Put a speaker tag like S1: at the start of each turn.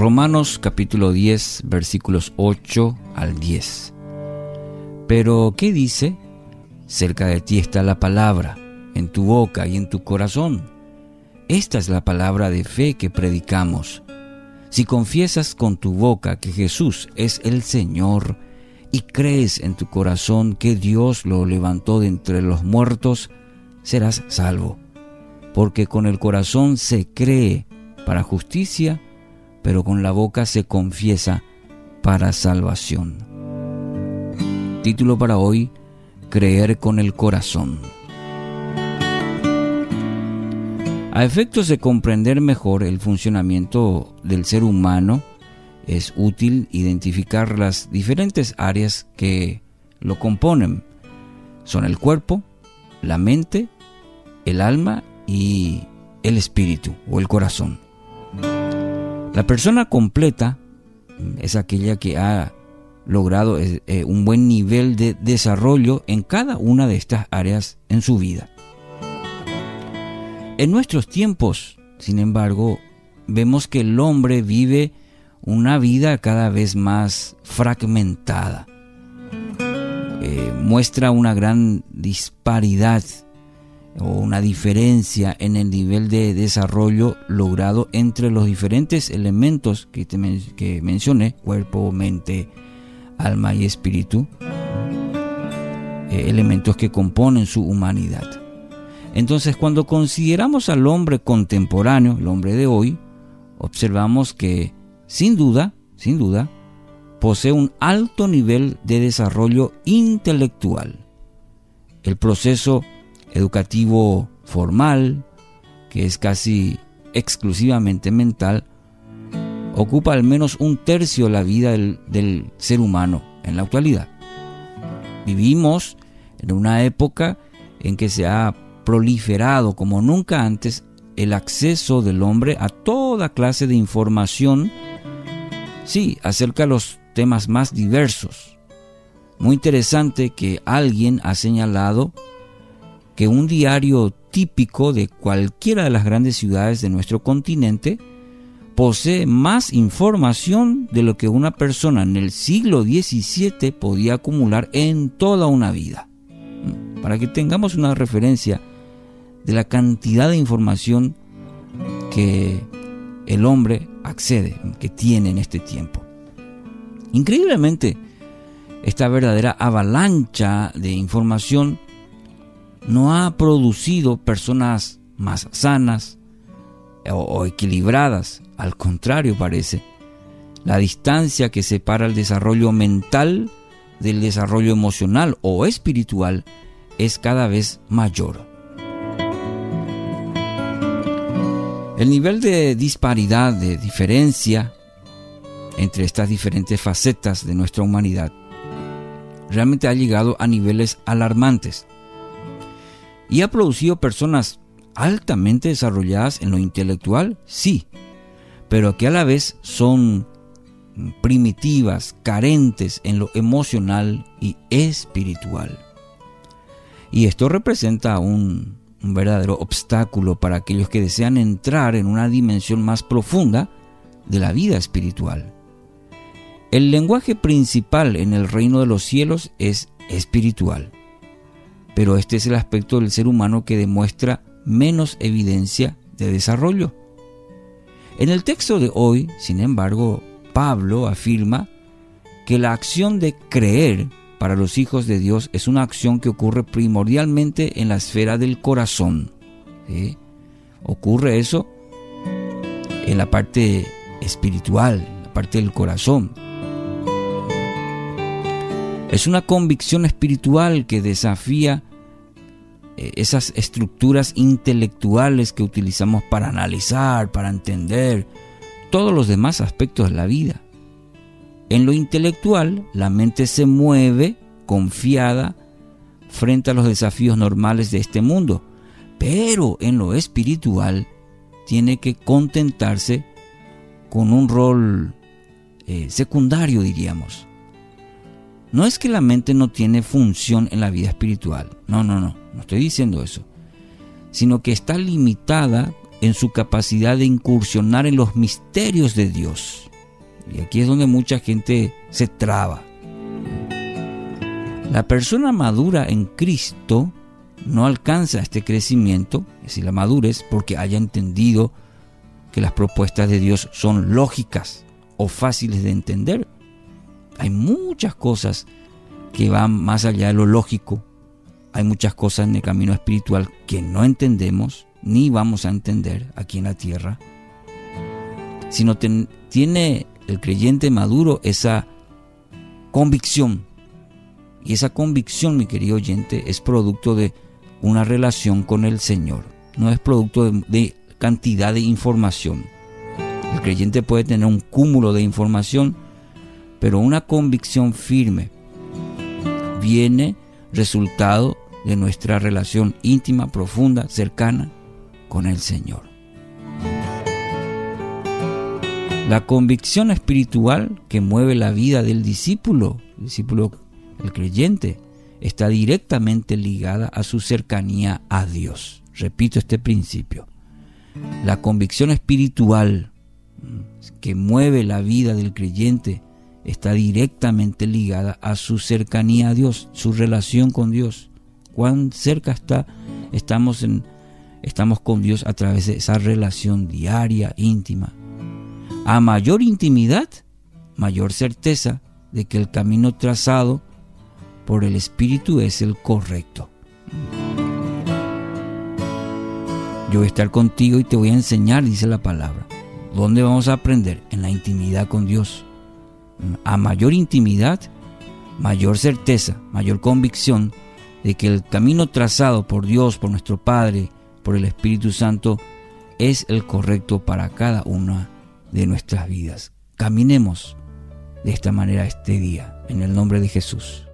S1: Romanos capítulo 10 versículos 8 al 10. Pero, ¿qué dice? Cerca de ti está la palabra, en tu boca y en tu corazón. Esta es la palabra de fe que predicamos. Si confiesas con tu boca que Jesús es el Señor y crees en tu corazón que Dios lo levantó de entre los muertos, serás salvo. Porque con el corazón se cree para justicia, pero con la boca se confiesa para salvación. Título para hoy, Creer con el corazón. A efectos de comprender mejor el funcionamiento del ser humano, es útil identificar las diferentes áreas que lo componen. Son el cuerpo, la mente, el alma y el espíritu o el corazón. La persona completa es aquella que ha logrado eh, eh, un buen nivel de desarrollo en cada una de estas áreas en su vida. En nuestros tiempos, sin embargo, vemos que el hombre vive una vida cada vez más fragmentada. Eh, muestra una gran disparidad o una diferencia en el nivel de desarrollo logrado entre los diferentes elementos que, que mencioné, cuerpo, mente, alma y espíritu, eh, elementos que componen su humanidad. Entonces, cuando consideramos al hombre contemporáneo, el hombre de hoy, observamos que, sin duda, sin duda, posee un alto nivel de desarrollo intelectual. El proceso educativo formal, que es casi exclusivamente mental, ocupa al menos un tercio la vida del, del, ser humano en la actualidad. Vivimos en una época en que se ha proliferado como nunca antes el acceso del hombre a toda clase de información, sí, acerca de los temas más diversos. Muy interesante que alguien ha señalado que un diario típico de cualquiera de las grandes ciudades de nuestro continente posee más información de lo que una persona en el siglo XVII podía acumular en toda una vida. Para que tengamos una referencia de la cantidad de información que el hombre accede, que tiene en este tiempo. Increíblemente, esta verdadera avalancha de información no ha producido personas más sanas o, equilibradas, al contrario parece. La distancia que separa el desarrollo mental del desarrollo emocional o espiritual es cada vez mayor. El nivel de disparidad, de diferencia entre estas diferentes facetas de nuestra humanidad realmente ha llegado a niveles alarmantes y ha producido personas altamente desarrolladas en lo intelectual, sí, pero que a la vez son primitivas, carentes en lo emocional y espiritual. Y esto representa un verdadero obstáculo para aquellos que desean entrar en una dimensión más profunda de la vida espiritual. El lenguaje principal en el reino de los cielos es espiritual, pero este es el aspecto del ser humano que demuestra menos evidencia de desarrollo. En el texto de hoy, sin embargo, Pablo afirma que la acción de creer para los hijos de Dios es una acción que ocurre primordialmente en la esfera del corazón. Ocurre eso en la parte espiritual, en la parte del corazón. Es una convicción espiritual que desafía eh, esas estructuras intelectuales que utilizamos para analizar, para entender todos los demás aspectos de la vida. En lo intelectual, la mente se mueve confiada frente a los desafíos normales de este mundo, pero en lo espiritual tiene que contentarse con un rol eh, secundario, diríamos. No es que la mente no tiene función en la vida espiritual, no, no, no, no estoy diciendo eso, sino que está limitada en su capacidad de incursionar en los misterios de Dios. Y aquí es donde mucha gente se traba. La persona madura en Cristo no alcanza este crecimiento, es decir, la madurez, porque haya entendido que las propuestas de Dios son lógicas o fáciles de entender. Hay muchas cosas que van más allá de lo lógico. Hay muchas cosas en el camino espiritual que no entendemos ni vamos a entender aquí en la tierra. Sino tiene el creyente maduro esa convicción. Y esa convicción, mi querido oyente, es producto de una relación con el Señor. No es producto de cantidad de información. El creyente puede tener un cúmulo de información, pero una convicción firme viene resultado de nuestra relación íntima, profunda, cercana con el Señor. La convicción espiritual que mueve la vida del discípulo, el discípulo, el creyente, está directamente ligada a su cercanía a Dios. Repito este principio. La convicción espiritual que mueve la vida del creyente está directamente ligada a su cercanía a Dios, su relación con Dios. Cuán cerca está estamos en estamos con Dios a través de esa relación diaria, íntima. A mayor intimidad, mayor certeza de que el camino trazado por el Espíritu es el correcto. Yo voy a estar contigo y te voy a enseñar, dice la palabra. ¿Dónde vamos a aprender? En la intimidad con Dios. A mayor intimidad, mayor certeza, mayor convicción de que el camino trazado por Dios, por nuestro Padre, por el Espíritu Santo, es el correcto para cada una de nuestras vidas. Caminemos de esta manera este día, en el nombre de Jesús.